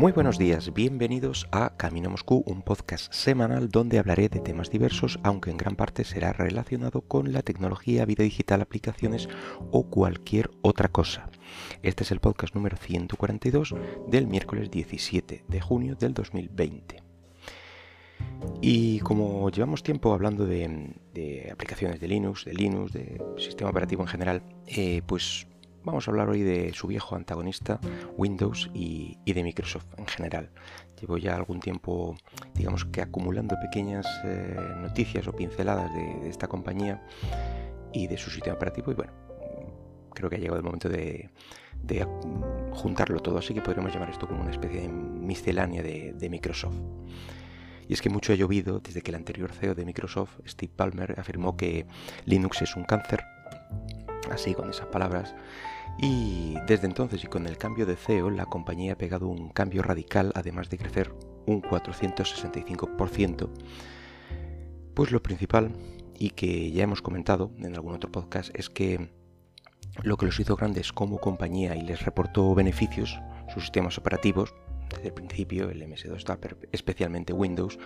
Muy buenos días, bienvenidos a Camino Moscú, un podcast semanal donde hablaré de temas diversos, aunque en gran parte será relacionado con la tecnología, vida digital, aplicaciones o cualquier otra cosa. Este es el podcast número 142 del miércoles 17 de junio del 2020. Y como llevamos tiempo hablando de, aplicaciones de Linux, de Linux, de sistema operativo en general, eh, pues Vamos a hablar hoy de su viejo antagonista, Windows, y, de Microsoft en general. Llevo ya algún tiempo, digamos que acumulando pequeñas eh, noticias o pinceladas de, esta compañía y de su sistema operativo y bueno, creo que ha llegado el momento de, juntarlo todo, así que podríamos llamar esto como una especie de miscelánea de, de Microsoft. Y es que mucho ha llovido desde que el anterior CEO de Microsoft, Steve Ballmer, afirmó que Linux es un cáncer así con esas palabras. Y desde entonces y con el cambio de CEO, la compañía ha pegado un cambio radical, además de crecer un 465%. Pues lo principal, y que ya hemos comentado en algún otro podcast, es que lo que los hizo grandes como compañía y les reportó beneficios, sus sistemas operativos, desde el principio, el MS2 está especialmente Windows,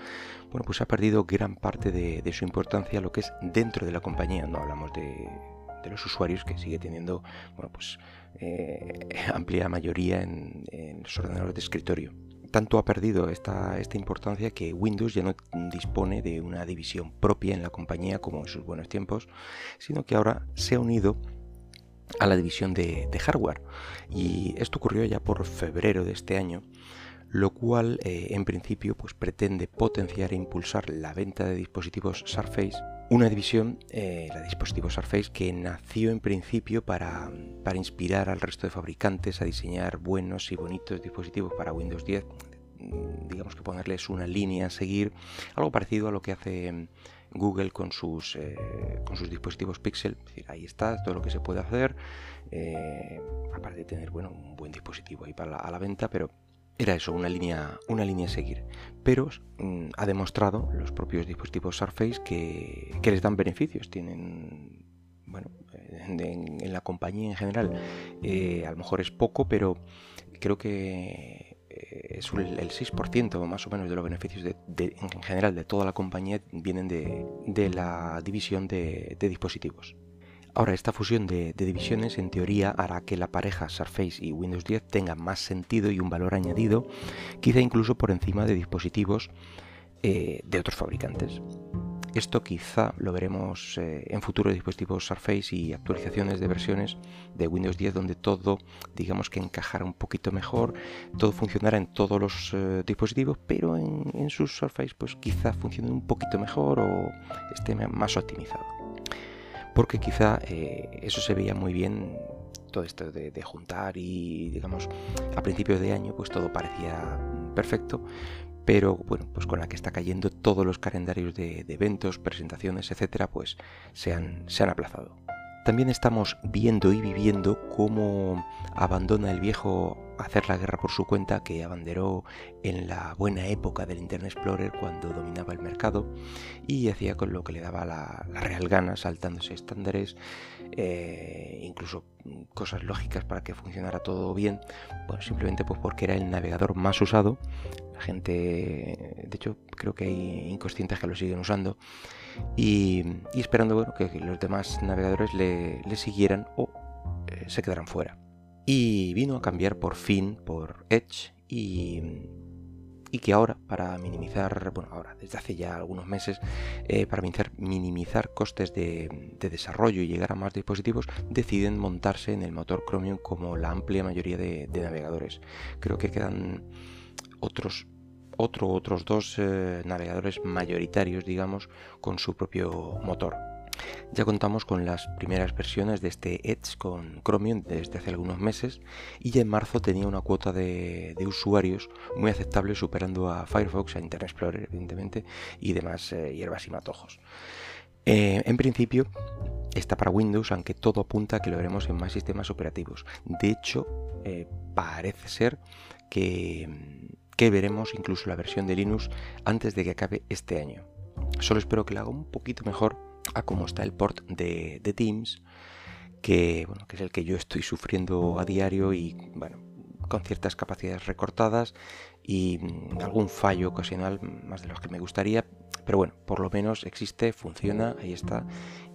bueno, pues ha perdido gran parte de, de su importancia lo que es dentro de la compañía. No hablamos de de los usuarios que sigue teniendo bueno, pues, eh, amplia mayoría en, los ordenadores de escritorio. Tanto ha perdido esta, esta importancia que Windows ya no dispone de una división propia en la compañía como en sus buenos tiempos, sino que ahora se ha unido a la división de, hardware. Y esto ocurrió ya por febrero de este año, lo cual eh, en principio pues, pretende potenciar e impulsar la venta de dispositivos Surface una división, eh, la dispositivo Surface, que nació en principio para, inspirar al resto de fabricantes a diseñar buenos y bonitos dispositivos para Windows 10. Mm, digamos que ponerles una línea a seguir, algo parecido a lo que hace mm, Google con sus, eh, con sus dispositivos Pixel. ahí está todo lo que se puede hacer, eh, aparte de tener bueno, un buen dispositivo ahí para a la venta, pero era eso, una línea, una línea a seguir. Pero mm, ha demostrado los propios dispositivos Surface que, les dan beneficios. Tienen, bueno, en, la compañía en general, eh, a lo mejor es poco, pero creo que eh, es el 6% más o menos de los beneficios en general de toda la compañía vienen de, la división de dispositivos. Ahora, esta fusión de, divisiones en teoría hará que la pareja Surface y Windows 10 tenga más sentido y un valor añadido, quizá incluso por encima de dispositivos eh, de otros fabricantes. Esto quizá lo veremos eh, en futuros dispositivos Surface y actualizaciones de versiones de Windows 10 donde todo, digamos que encajará un poquito mejor, todo funcionará en todos los eh, dispositivos, pero en, en, sus Surface pues quizá funcione un poquito mejor o esté más optimizado porque quizá eh, eso se veía muy bien todo esto de, juntar y digamos a principios de año pues todo parecía perfecto pero bueno pues con la que está cayendo todos los calendarios de, eventos presentaciones etcétera pues se han, se han aplazado también estamos viendo y viviendo cómo abandona el viejo hacer la guerra por su cuenta que abanderó en la buena época del Internet Explorer cuando dominaba el mercado y hacía con lo que le daba la, real gana, saltándose estándares, eh, incluso cosas lógicas para que funcionara todo bien, bueno, simplemente pues porque era el navegador más usado. La gente, de hecho, creo que hay inconscientes que lo siguen usando y, esperando bueno, que, los demás navegadores le, siguieran o eh, se quedaran fuera. Y vino a cambiar por fin por Edge y, que ahora, para minimizar, bueno, ahora desde hace ya algunos meses, eh, para minimizar, minimizar costes de, desarrollo y llegar a más dispositivos, deciden montarse en el motor Chromium como la amplia mayoría de, navegadores. Creo que quedan otros otro, otros dos eh, navegadores mayoritarios, digamos, con su propio motor. Ya contamos con las primeras versiones de este Edge con Chromium desde hace algunos meses y ya en marzo tenía una cuota de, usuarios muy aceptable superando a Firefox, a Internet Explorer evidentemente y demás eh, hierbas y matojos. Eh, en principio está para Windows, aunque todo apunta a que lo veremos en más sistemas operativos. De hecho, parece ser que que veremos incluso la versión de Linux antes de que acabe este año. Solo espero que lo haga un poquito mejor a cómo está el port de, Teams, que, bueno, que es el que yo estoy sufriendo a diario y bueno, con ciertas capacidades recortadas y mm, algún fallo ocasional más de los que me gustaría, pero bueno, por lo menos existe, funciona, ahí está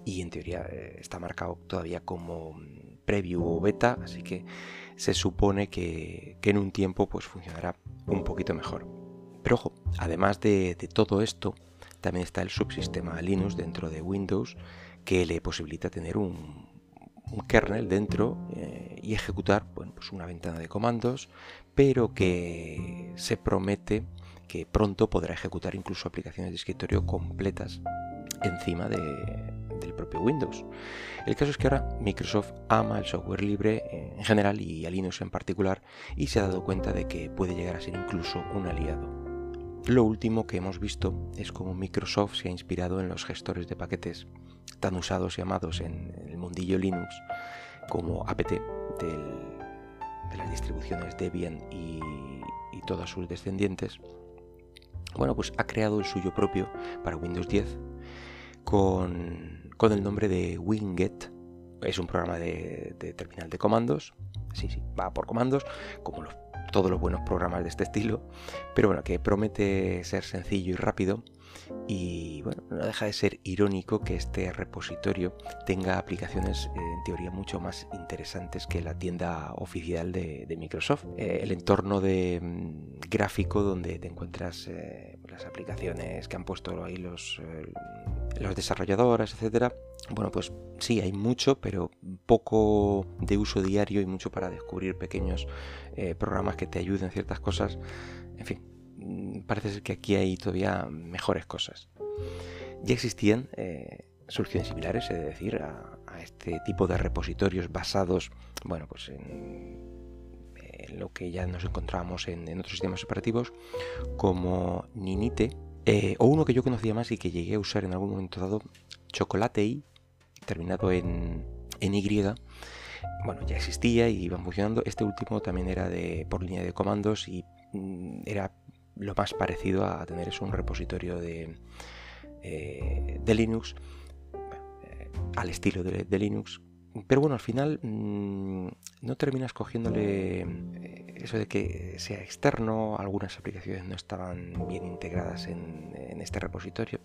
y en teoría eh, está marcado todavía como mm, preview o beta, así que se supone que, en un tiempo pues funcionará un poquito mejor. Pero ojo, además de, todo esto, también está el subsistema Linux dentro de Windows que le posibilita tener un, kernel dentro eh, y ejecutar pues una ventana de comandos, pero que se promete que pronto podrá ejecutar incluso aplicaciones de escritorio completas encima de, Windows. El caso es que ahora Microsoft ama el software libre en general y a Linux en particular y se ha dado cuenta de que puede llegar a ser incluso un aliado. Lo último que hemos visto es cómo Microsoft se ha inspirado en los gestores de paquetes tan usados y amados en el mundillo Linux como apt de las distribuciones Debian y, y todas sus descendientes. Bueno, pues ha creado el suyo propio para Windows 10 con el nombre de Winget. Es un programa de, terminal de comandos. Sí, sí, va por comandos, como todos los buenos programas de este estilo. Pero bueno, que promete ser sencillo y rápido. Y bueno, no deja de ser irónico que este repositorio tenga aplicaciones eh, en teoría mucho más interesantes que la tienda oficial de, Microsoft. Eh, el entorno de mm, gráfico donde te encuentras eh, las aplicaciones que han puesto ahí los los desarrolladores, etcétera. Bueno, pues sí, hay mucho, pero poco de uso diario y mucho para descubrir pequeños eh, programas que te ayuden en ciertas cosas. En fin, mm, parece ser que aquí hay todavía mejores cosas. Ya existían eh, soluciones similares, es decir, a, este tipo de repositorios basados, bueno, pues en, lo que ya nos encontrábamos en, en otros sistemas operativos, como Ninite, eh, o uno que yo conocía más y que llegué a usar en algún momento dado, Chocolate terminado en, Y. Bueno, ya existía y iban funcionando. Este último también era de por línea de comandos y mm, era lo más parecido a tener eso, un repositorio de, eh, de Linux, eh, al estilo de, Linux. Pero bueno, al final mm, no terminas cogiéndole eso de que sea externo, algunas aplicaciones no estaban bien integradas en, este repositorio.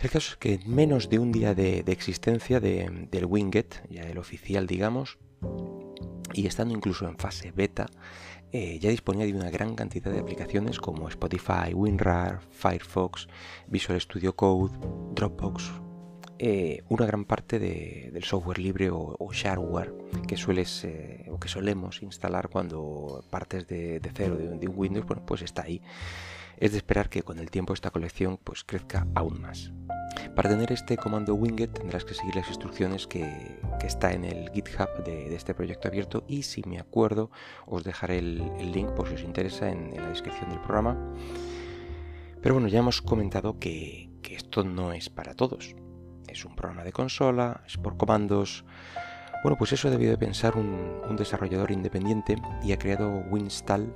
El caso es que en menos de un día de, existencia del Winget, ya el oficial digamos, y estando incluso en fase beta, eh, ya disponía de una gran cantidad de aplicaciones como Spotify, WinRAR, Firefox, Visual Studio Code, Dropbox, eh, una gran parte del software libre o, shareware que sueles eh, o que solemos instalar cuando partes de, cero de, un Windows, bueno, pues está ahí. Es de esperar que con el tiempo esta colección pues crezca aún más. Para tener este comando Winget tendrás que seguir las instrucciones que, está en el GitHub de, este proyecto abierto y si me acuerdo os dejaré el, link por si os interesa en, la descripción del programa. Pero bueno, ya hemos comentado que esto no es para todos es un programa de consola, es por comandos. Bueno, pues eso debido de pensar un, desarrollador independiente y ha creado Winstall,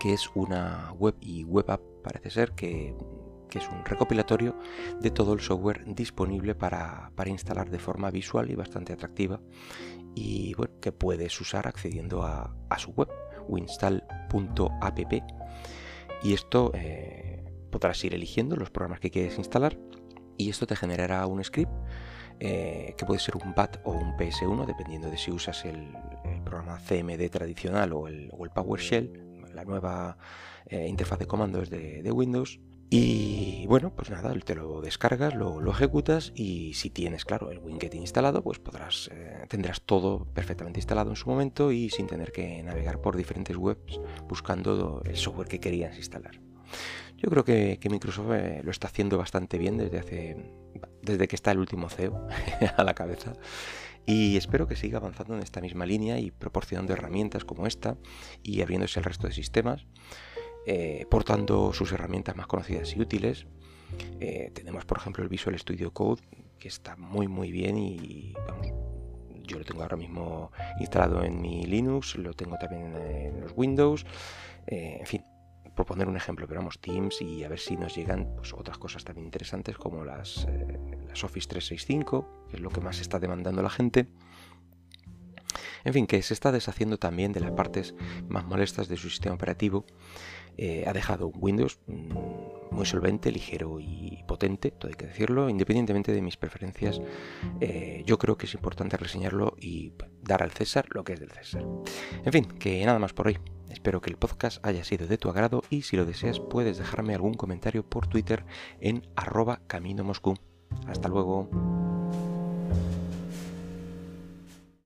que es una web y web app, parece ser, que, es un recopilatorio de todo el software disponible para, instalar de forma visual y bastante atractiva y bueno, que puedes usar accediendo a, su web, winstall.app. Y esto eh, podrás ir eligiendo los programas que quieres instalar y esto te generará un script eh, que puede ser un BAT o un PS1 dependiendo de si usas el, programa CMD tradicional o el, PowerShell, la nueva eh, interfaz de comandos de, Windows. Y bueno, pues nada, te lo descargas, lo, ejecutas y si tienes, claro, el Winget instalado, pues podrás, eh, tendrás todo perfectamente instalado en su momento y sin tener que navegar por diferentes webs buscando el software que querías instalar. Yo creo que, Microsoft eh, lo está haciendo bastante bien desde hace desde que está el último CEO a la cabeza y espero que siga avanzando en esta misma línea y proporcionando herramientas como esta y abriéndose al resto de sistemas, eh, portando sus herramientas más conocidas y útiles. Eh, tenemos por ejemplo el Visual Studio Code que está muy muy bien y yo lo tengo ahora mismo instalado en mi Linux, lo tengo también en los Windows, en fin, proponer un ejemplo, pero vamos, Teams y a ver si nos llegan pues, otras cosas también interesantes como las, eh, las Office 365, que es lo que más está demandando la gente. En fin, que se está deshaciendo también de las partes más molestas de su sistema operativo. Eh, ha dejado un Windows mm, muy solvente, ligero y potente, todo hay que decirlo, independientemente de mis preferencias. Eh, yo creo que es importante reseñarlo y dar al César lo que es del César. En fin, que nada más por hoy. Espero que el podcast haya sido de tu agrado y si lo deseas puedes dejarme algún comentario por Twitter en arroba camino Moscú. Hasta luego.